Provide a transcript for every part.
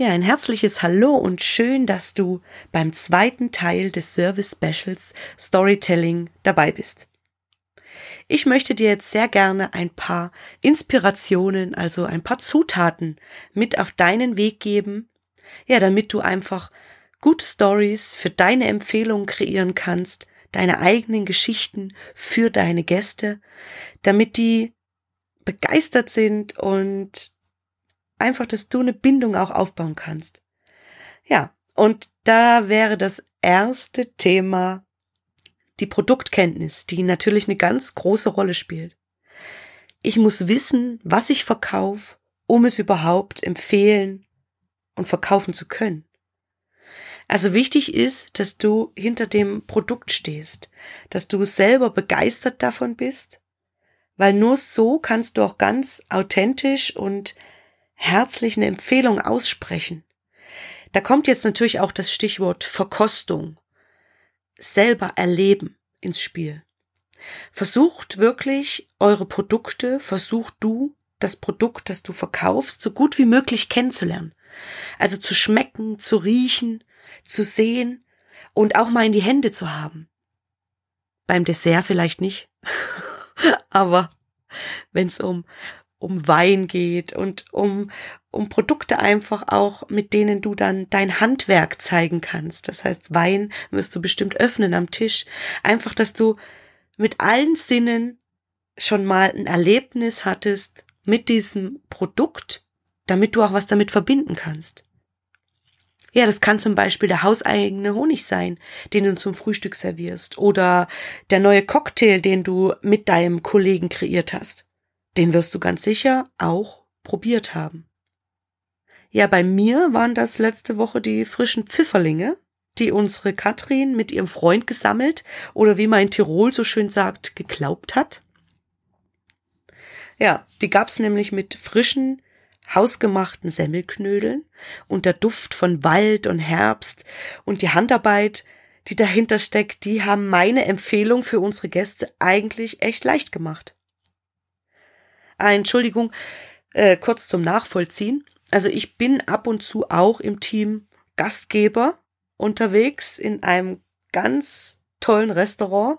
Ja, ein herzliches Hallo und schön, dass du beim zweiten Teil des Service Specials Storytelling dabei bist. Ich möchte dir jetzt sehr gerne ein paar Inspirationen, also ein paar Zutaten mit auf deinen Weg geben, ja, damit du einfach gute Stories für deine Empfehlungen kreieren kannst, deine eigenen Geschichten für deine Gäste, damit die begeistert sind und einfach, dass du eine Bindung auch aufbauen kannst. Ja, und da wäre das erste Thema die Produktkenntnis, die natürlich eine ganz große Rolle spielt. Ich muss wissen, was ich verkaufe, um es überhaupt empfehlen und verkaufen zu können. Also wichtig ist, dass du hinter dem Produkt stehst, dass du selber begeistert davon bist, weil nur so kannst du auch ganz authentisch und herzlich eine Empfehlung aussprechen. Da kommt jetzt natürlich auch das Stichwort Verkostung, selber erleben ins Spiel. Versucht wirklich eure Produkte, versucht du das Produkt, das du verkaufst, so gut wie möglich kennenzulernen. Also zu schmecken, zu riechen, zu sehen und auch mal in die Hände zu haben. Beim Dessert vielleicht nicht, aber wenn es um um Wein geht und um, um Produkte einfach auch, mit denen du dann dein Handwerk zeigen kannst. Das heißt, Wein wirst du bestimmt öffnen am Tisch. Einfach, dass du mit allen Sinnen schon mal ein Erlebnis hattest mit diesem Produkt, damit du auch was damit verbinden kannst. Ja, das kann zum Beispiel der hauseigene Honig sein, den du zum Frühstück servierst, oder der neue Cocktail, den du mit deinem Kollegen kreiert hast. Den wirst du ganz sicher auch probiert haben. Ja, bei mir waren das letzte Woche die frischen Pfifferlinge, die unsere Katrin mit ihrem Freund gesammelt oder wie man in Tirol so schön sagt, geglaubt hat. Ja, die gab's nämlich mit frischen, hausgemachten Semmelknödeln und der Duft von Wald und Herbst und die Handarbeit, die dahinter steckt, die haben meine Empfehlung für unsere Gäste eigentlich echt leicht gemacht. Entschuldigung, äh, kurz zum Nachvollziehen. Also ich bin ab und zu auch im Team Gastgeber unterwegs in einem ganz tollen Restaurant,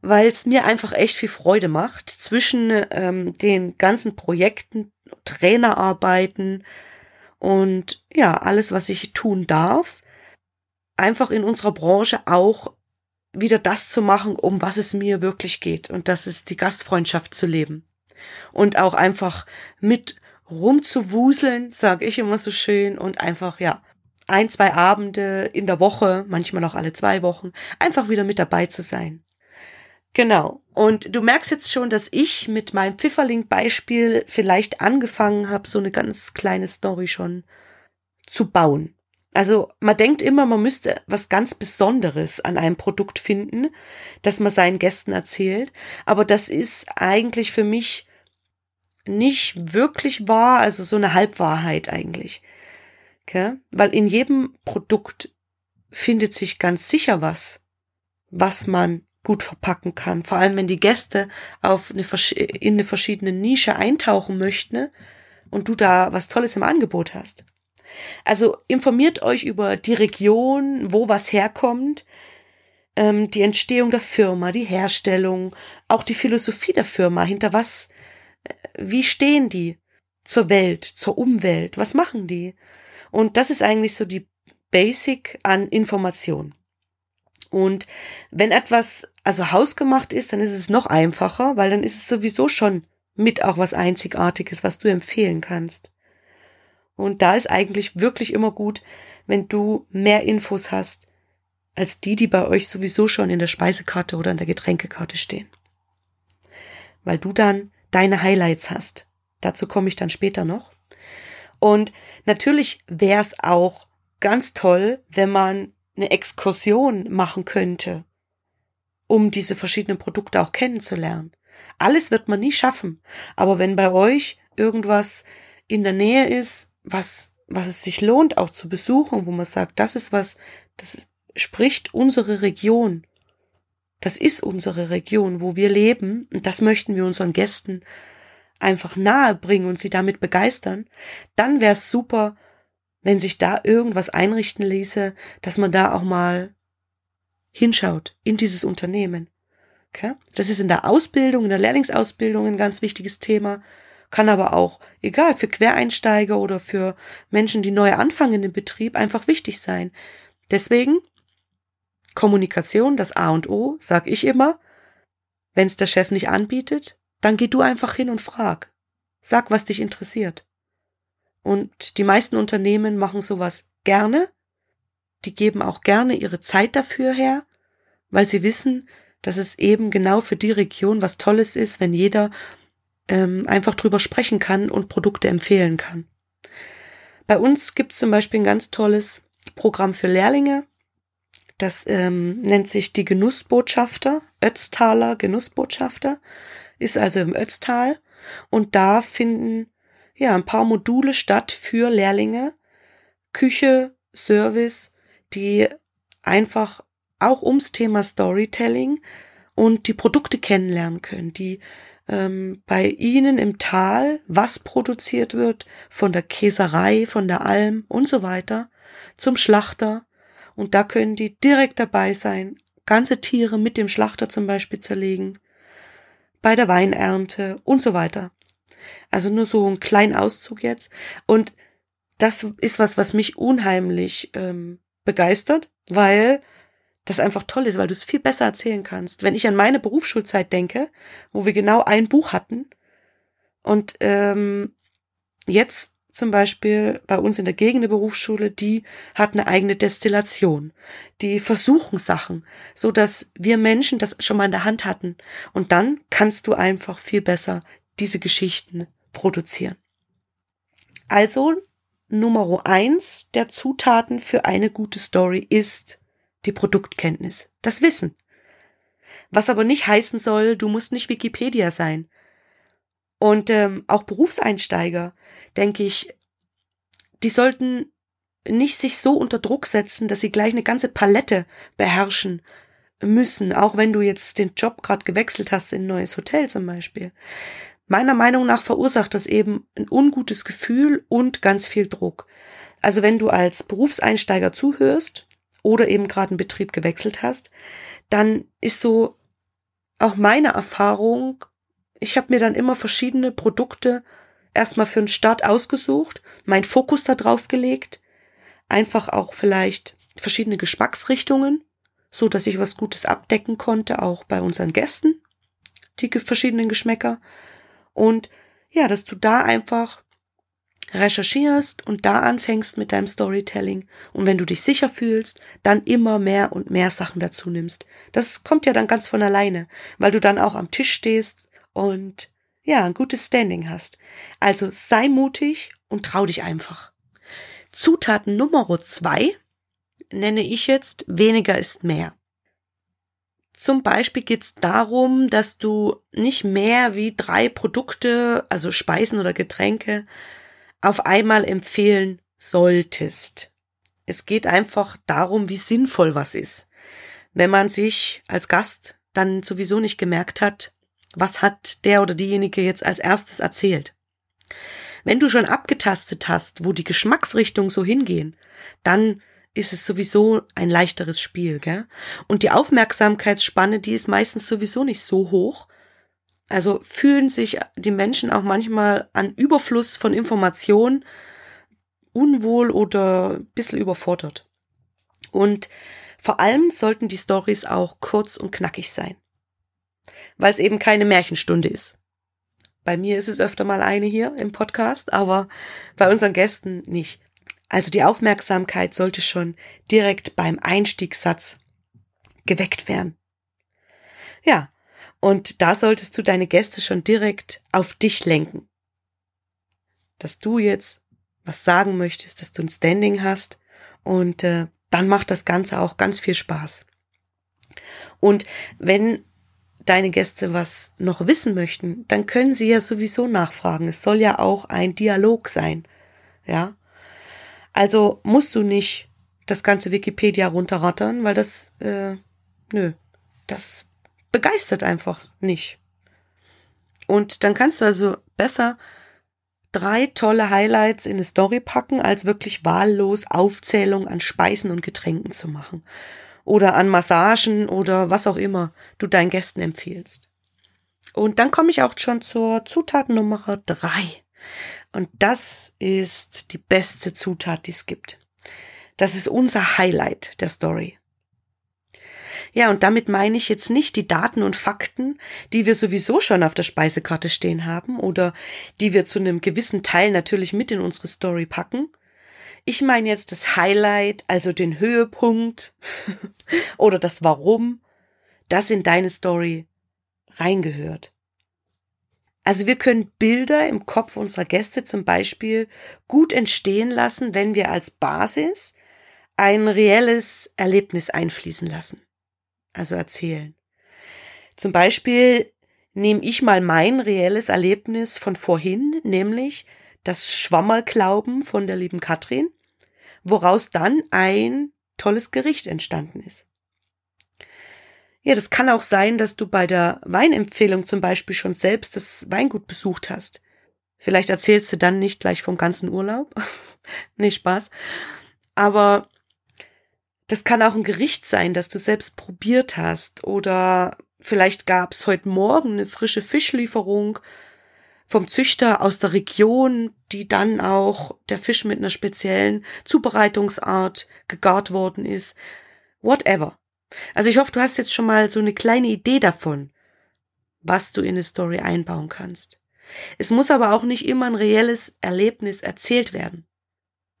weil es mir einfach echt viel Freude macht zwischen ähm, den ganzen Projekten, Trainerarbeiten und ja, alles, was ich tun darf, einfach in unserer Branche auch wieder das zu machen, um was es mir wirklich geht. Und das ist die Gastfreundschaft zu leben und auch einfach mit rumzuwuseln, sag ich immer so schön, und einfach, ja, ein, zwei Abende in der Woche, manchmal auch alle zwei Wochen, einfach wieder mit dabei zu sein. Genau. Und du merkst jetzt schon, dass ich mit meinem Pfifferling-Beispiel vielleicht angefangen habe, so eine ganz kleine Story schon zu bauen. Also man denkt immer, man müsste was ganz Besonderes an einem Produkt finden, das man seinen Gästen erzählt. Aber das ist eigentlich für mich nicht wirklich wahr, also so eine Halbwahrheit eigentlich. Okay? Weil in jedem Produkt findet sich ganz sicher was, was man gut verpacken kann. Vor allem, wenn die Gäste auf eine, in eine verschiedene Nische eintauchen möchten und du da was Tolles im Angebot hast. Also informiert euch über die Region, wo was herkommt, ähm, die Entstehung der Firma, die Herstellung, auch die Philosophie der Firma, hinter was, wie stehen die zur Welt, zur Umwelt, was machen die? Und das ist eigentlich so die Basic an Information. Und wenn etwas also hausgemacht ist, dann ist es noch einfacher, weil dann ist es sowieso schon mit auch was Einzigartiges, was du empfehlen kannst. Und da ist eigentlich wirklich immer gut, wenn du mehr Infos hast, als die, die bei euch sowieso schon in der Speisekarte oder in der Getränkekarte stehen. weil du dann deine Highlights hast. Dazu komme ich dann später noch. Und natürlich wäre es auch ganz toll, wenn man eine Exkursion machen könnte, um diese verschiedenen Produkte auch kennenzulernen. Alles wird man nie schaffen, aber wenn bei euch irgendwas in der Nähe ist, was was es sich lohnt auch zu besuchen, wo man sagt, das ist was, das spricht unsere Region. Das ist unsere Region, wo wir leben und das möchten wir unseren Gästen einfach nahe bringen und sie damit begeistern, dann wäre es super, wenn sich da irgendwas einrichten ließe, dass man da auch mal hinschaut in dieses Unternehmen. Okay? Das ist in der Ausbildung, in der Lehrlingsausbildung ein ganz wichtiges Thema, kann aber auch, egal, für Quereinsteiger oder für Menschen, die neu anfangen im Betrieb, einfach wichtig sein. Deswegen Kommunikation, das A und O, sag ich immer. Wenn es der Chef nicht anbietet, dann geh du einfach hin und frag. Sag, was dich interessiert. Und die meisten Unternehmen machen sowas gerne. Die geben auch gerne ihre Zeit dafür her, weil sie wissen, dass es eben genau für die Region was Tolles ist, wenn jeder ähm, einfach drüber sprechen kann und Produkte empfehlen kann. Bei uns gibt es zum Beispiel ein ganz tolles Programm für Lehrlinge. Das ähm, nennt sich die Genussbotschafter, Ötztaler Genussbotschafter ist also im Ötztal und da finden ja ein paar Module statt für Lehrlinge, Küche, Service, die einfach auch ums Thema Storytelling und die Produkte kennenlernen können, die ähm, bei ihnen im Tal, was produziert wird, von der Käserei, von der Alm und so weiter, zum Schlachter. Und da können die direkt dabei sein, ganze Tiere mit dem Schlachter zum Beispiel zerlegen, bei der Weinernte und so weiter. Also nur so ein kleinen Auszug jetzt. Und das ist was, was mich unheimlich ähm, begeistert, weil das einfach toll ist, weil du es viel besser erzählen kannst. Wenn ich an meine Berufsschulzeit denke, wo wir genau ein Buch hatten und ähm, jetzt zum Beispiel bei uns in der Gegend eine Berufsschule, die hat eine eigene Destillation. Die versuchen Sachen, so dass wir Menschen das schon mal in der Hand hatten. Und dann kannst du einfach viel besser diese Geschichten produzieren. Also Nummer eins der Zutaten für eine gute Story ist die Produktkenntnis, das Wissen. Was aber nicht heißen soll, du musst nicht Wikipedia sein. Und ähm, auch Berufseinsteiger, denke ich, die sollten nicht sich so unter Druck setzen, dass sie gleich eine ganze Palette beherrschen müssen, auch wenn du jetzt den Job gerade gewechselt hast in ein neues Hotel zum Beispiel. Meiner Meinung nach verursacht das eben ein ungutes Gefühl und ganz viel Druck. Also wenn du als Berufseinsteiger zuhörst oder eben gerade einen Betrieb gewechselt hast, dann ist so auch meine Erfahrung, ich habe mir dann immer verschiedene Produkte erstmal für einen Start ausgesucht, meinen Fokus da drauf gelegt, einfach auch vielleicht verschiedene Geschmacksrichtungen, so dass ich was Gutes abdecken konnte, auch bei unseren Gästen, die verschiedenen Geschmäcker. Und ja, dass du da einfach recherchierst und da anfängst mit deinem Storytelling und wenn du dich sicher fühlst, dann immer mehr und mehr Sachen dazu nimmst. Das kommt ja dann ganz von alleine, weil du dann auch am Tisch stehst und ja, ein gutes Standing hast. Also sei mutig und trau dich einfach. Zutaten Nummer zwei nenne ich jetzt weniger ist mehr. Zum Beispiel geht es darum, dass du nicht mehr wie drei Produkte, also Speisen oder Getränke, auf einmal empfehlen solltest. Es geht einfach darum, wie sinnvoll was ist. Wenn man sich als Gast dann sowieso nicht gemerkt hat, was hat der oder diejenige jetzt als erstes erzählt. Wenn du schon abgetastet hast, wo die Geschmacksrichtungen so hingehen, dann ist es sowieso ein leichteres Spiel, gell? Und die Aufmerksamkeitsspanne, die ist meistens sowieso nicht so hoch, also fühlen sich die Menschen auch manchmal an Überfluss von Informationen unwohl oder ein bisschen überfordert. Und vor allem sollten die Stories auch kurz und knackig sein. Weil es eben keine Märchenstunde ist. Bei mir ist es öfter mal eine hier im Podcast, aber bei unseren Gästen nicht. Also die Aufmerksamkeit sollte schon direkt beim Einstiegssatz geweckt werden. Ja, Und da solltest du deine Gäste schon direkt auf dich lenken. Dass du jetzt was sagen möchtest, dass du ein Standing hast und äh, dann macht das Ganze auch ganz viel Spaß. Und wenn deine Gäste was noch wissen möchten, dann können sie ja sowieso nachfragen. Es soll ja auch ein Dialog sein. Ja. Also musst du nicht das ganze Wikipedia runterrattern, weil das, äh, nö, das begeistert einfach nicht. Und dann kannst du also besser drei tolle Highlights in eine Story packen, als wirklich wahllos Aufzählung an Speisen und Getränken zu machen. Oder an Massagen oder was auch immer du deinen Gästen empfiehlst. Und dann komme ich auch schon zur Zutat Nummer drei. Und das ist die beste Zutat, die es gibt. Das ist unser Highlight der Story. Ja, und damit meine ich jetzt nicht die Daten und Fakten, die wir sowieso schon auf der Speisekarte stehen haben oder die wir zu einem gewissen Teil natürlich mit in unsere Story packen. Ich meine jetzt das Highlight, also den Höhepunkt oder das Warum, das in deine Story reingehört. Also wir können Bilder im Kopf unserer Gäste zum Beispiel gut entstehen lassen, wenn wir als Basis ein reelles Erlebnis einfließen lassen also erzählen. Zum Beispiel nehme ich mal mein reelles Erlebnis von vorhin, nämlich das Schwammerglauben von der lieben Katrin, woraus dann ein tolles Gericht entstanden ist. Ja, das kann auch sein, dass du bei der Weinempfehlung zum Beispiel schon selbst das Weingut besucht hast. Vielleicht erzählst du dann nicht gleich vom ganzen Urlaub. nee, Spaß. Aber das kann auch ein Gericht sein, das du selbst probiert hast. Oder vielleicht gab es heute Morgen eine frische Fischlieferung vom Züchter aus der Region, die dann auch der Fisch mit einer speziellen Zubereitungsart gegart worden ist. Whatever. Also ich hoffe, du hast jetzt schon mal so eine kleine Idee davon, was du in eine Story einbauen kannst. Es muss aber auch nicht immer ein reelles Erlebnis erzählt werden.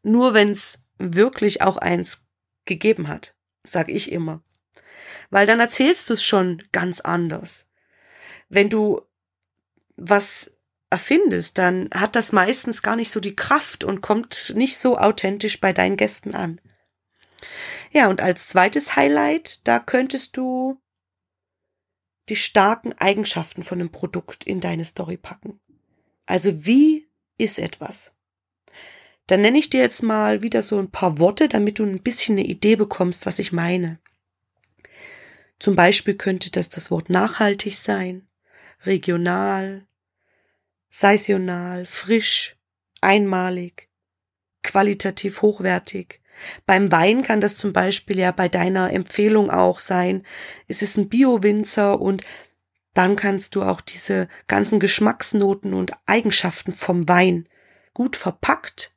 Nur wenn es wirklich auch eins gegeben hat, sag ich immer. Weil dann erzählst du es schon ganz anders. Wenn du was erfindest, dann hat das meistens gar nicht so die Kraft und kommt nicht so authentisch bei deinen Gästen an. Ja, und als zweites Highlight, da könntest du die starken Eigenschaften von einem Produkt in deine Story packen. Also wie ist etwas? Dann nenne ich dir jetzt mal wieder so ein paar Worte, damit du ein bisschen eine Idee bekommst, was ich meine. Zum Beispiel könnte das das Wort nachhaltig sein, regional, saisonal, frisch, einmalig, qualitativ hochwertig. Beim Wein kann das zum Beispiel ja bei deiner Empfehlung auch sein. Es ist ein Bio-Winzer und dann kannst du auch diese ganzen Geschmacksnoten und Eigenschaften vom Wein gut verpackt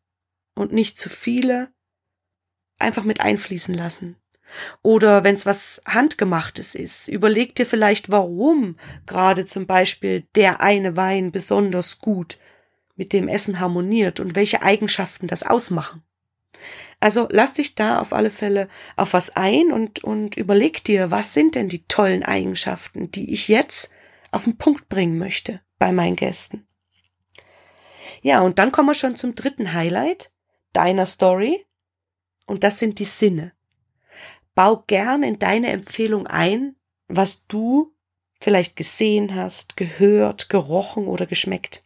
und nicht zu viele einfach mit einfließen lassen. Oder wenn es was Handgemachtes ist, überleg dir vielleicht, warum gerade zum Beispiel der eine Wein besonders gut mit dem Essen harmoniert und welche Eigenschaften das ausmachen. Also lass dich da auf alle Fälle auf was ein und, und überleg dir, was sind denn die tollen Eigenschaften, die ich jetzt auf den Punkt bringen möchte bei meinen Gästen. Ja, und dann kommen wir schon zum dritten Highlight deiner Story und das sind die Sinne. Bau gern in deine Empfehlung ein, was du vielleicht gesehen hast, gehört, gerochen oder geschmeckt.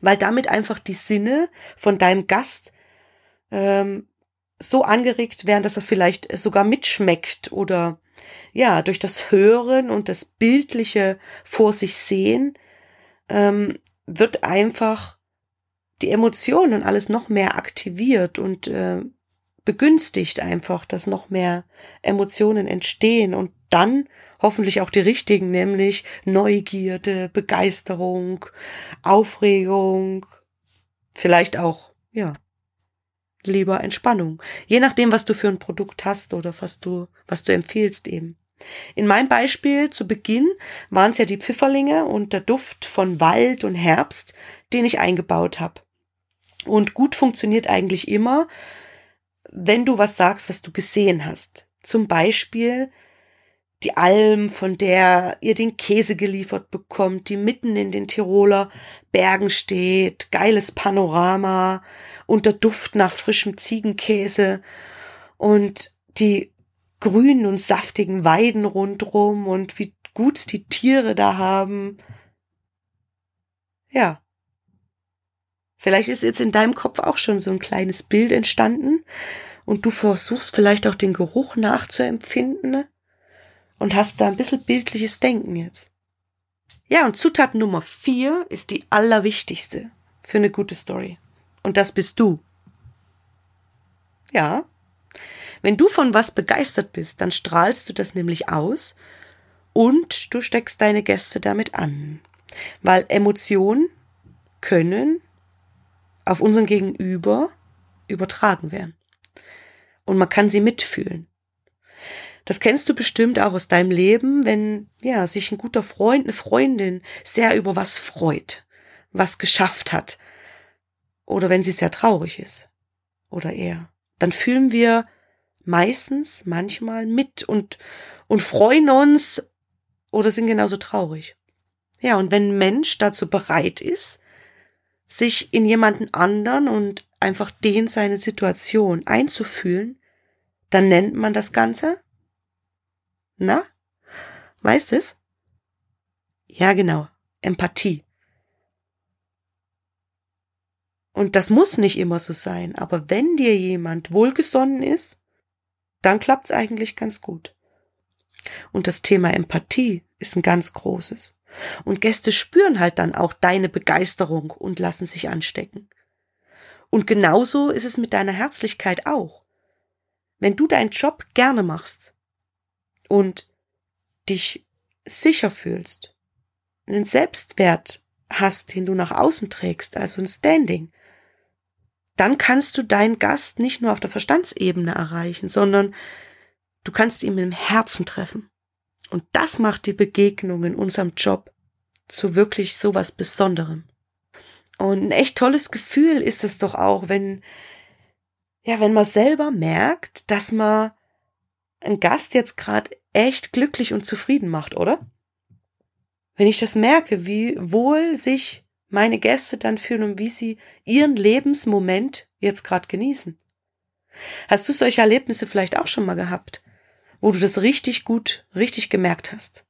Weil damit einfach die Sinne von deinem Gast ähm, so angeregt werden, dass er vielleicht sogar mitschmeckt oder ja, durch das Hören und das bildliche vor sich sehen ähm, wird einfach die Emotionen alles noch mehr aktiviert und äh, begünstigt einfach, dass noch mehr Emotionen entstehen und dann hoffentlich auch die richtigen, nämlich Neugierde, Begeisterung, Aufregung, vielleicht auch, ja, lieber Entspannung. Je nachdem, was du für ein Produkt hast oder was du, was du empfiehlst eben. In meinem Beispiel zu Beginn waren es ja die Pfifferlinge und der Duft von Wald und Herbst, den ich eingebaut habe. Und gut funktioniert eigentlich immer, wenn du was sagst, was du gesehen hast. Zum Beispiel die Alm, von der ihr den Käse geliefert bekommt, die mitten in den Tiroler Bergen steht, geiles Panorama und der Duft nach frischem Ziegenkäse und die grünen und saftigen Weiden rundrum und wie gut die Tiere da haben. Ja. Vielleicht ist jetzt in deinem Kopf auch schon so ein kleines Bild entstanden und du versuchst vielleicht auch den Geruch nachzuempfinden und hast da ein bisschen bildliches Denken jetzt. Ja, und Zutat Nummer vier ist die allerwichtigste für eine gute Story. Und das bist du. Ja. Wenn du von was begeistert bist, dann strahlst du das nämlich aus und du steckst deine Gäste damit an. Weil Emotionen können auf unseren Gegenüber übertragen werden. Und man kann sie mitfühlen. Das kennst du bestimmt auch aus deinem Leben, wenn ja sich ein guter Freund, eine Freundin sehr über was freut, was geschafft hat, oder wenn sie sehr traurig ist oder er, dann fühlen wir meistens manchmal mit und und freuen uns oder sind genauso traurig. Ja, und wenn ein Mensch dazu bereit ist, sich in jemanden anderen und einfach den seine Situation einzufühlen, dann nennt man das Ganze na? Weißt es? Ja, genau. Empathie. Und das muss nicht immer so sein, aber wenn dir jemand wohlgesonnen ist, dann klappt's eigentlich ganz gut. Und das Thema Empathie ist ein ganz großes. Und Gäste spüren halt dann auch deine Begeisterung und lassen sich anstecken. Und genauso ist es mit deiner Herzlichkeit auch. Wenn du deinen Job gerne machst, und dich sicher fühlst, einen Selbstwert hast, den du nach außen trägst, also ein Standing, dann kannst du deinen Gast nicht nur auf der Verstandsebene erreichen, sondern du kannst ihn mit dem Herzen treffen. Und das macht die Begegnung in unserem Job zu wirklich sowas Besonderem. Und ein echt tolles Gefühl ist es doch auch, wenn, ja, wenn man selber merkt, dass man ein Gast jetzt gerade echt glücklich und zufrieden macht, oder? Wenn ich das merke, wie wohl sich meine Gäste dann fühlen und wie sie ihren Lebensmoment jetzt gerade genießen. Hast du solche Erlebnisse vielleicht auch schon mal gehabt, wo du das richtig gut, richtig gemerkt hast?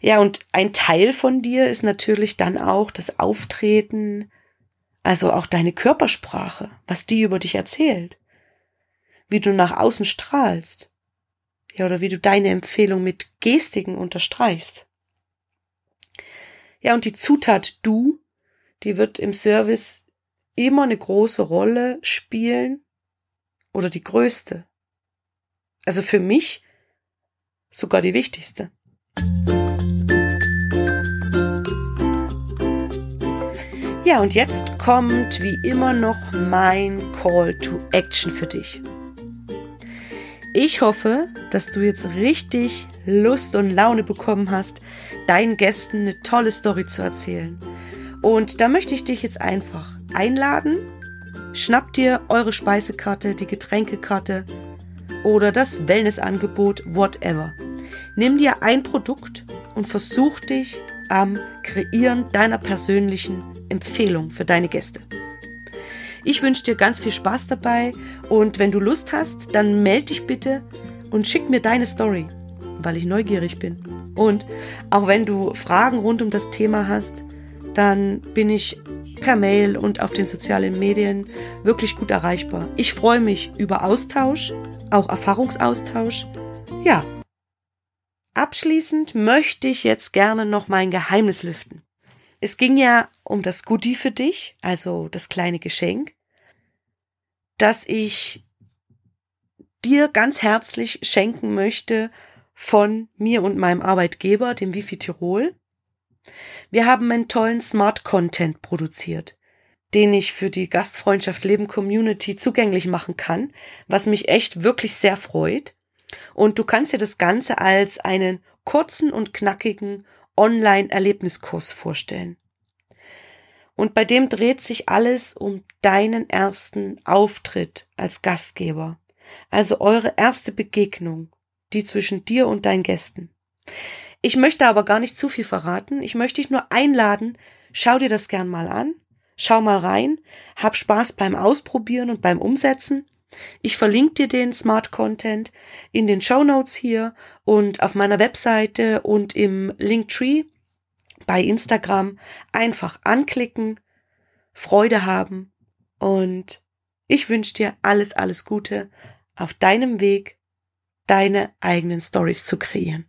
Ja, und ein Teil von dir ist natürlich dann auch das Auftreten, also auch deine Körpersprache, was die über dich erzählt wie du nach außen strahlst. Ja, oder wie du deine Empfehlung mit Gestiken unterstreichst. Ja, und die Zutat du, die wird im Service immer eine große Rolle spielen oder die größte. Also für mich sogar die wichtigste. Ja, und jetzt kommt wie immer noch mein Call to Action für dich. Ich hoffe, dass du jetzt richtig Lust und Laune bekommen hast, deinen Gästen eine tolle Story zu erzählen. Und da möchte ich dich jetzt einfach einladen. Schnapp dir eure Speisekarte, die Getränkekarte oder das Wellnessangebot, whatever. Nimm dir ein Produkt und versuch dich am Kreieren deiner persönlichen Empfehlung für deine Gäste. Ich wünsche dir ganz viel Spaß dabei und wenn du Lust hast, dann melde dich bitte und schick mir deine Story, weil ich neugierig bin. Und auch wenn du Fragen rund um das Thema hast, dann bin ich per Mail und auf den sozialen Medien wirklich gut erreichbar. Ich freue mich über Austausch, auch Erfahrungsaustausch. Ja. Abschließend möchte ich jetzt gerne noch mein Geheimnis lüften. Es ging ja um das Goodie für dich, also das kleine Geschenk, das ich dir ganz herzlich schenken möchte von mir und meinem Arbeitgeber, dem Wifi Tirol. Wir haben einen tollen Smart Content produziert, den ich für die Gastfreundschaft Leben Community zugänglich machen kann, was mich echt wirklich sehr freut. Und du kannst dir das Ganze als einen kurzen und knackigen Online-Erlebniskurs vorstellen. Und bei dem dreht sich alles um deinen ersten Auftritt als Gastgeber. Also eure erste Begegnung die zwischen dir und deinen Gästen. Ich möchte aber gar nicht zu viel verraten. Ich möchte dich nur einladen, schau dir das gern mal an, schau mal rein, hab Spaß beim Ausprobieren und beim Umsetzen. Ich verlinke dir den Smart Content in den Show Notes hier und auf meiner Webseite und im Linktree bei Instagram einfach anklicken, Freude haben und ich wünsche dir alles, alles Gute auf deinem Weg, deine eigenen Stories zu kreieren.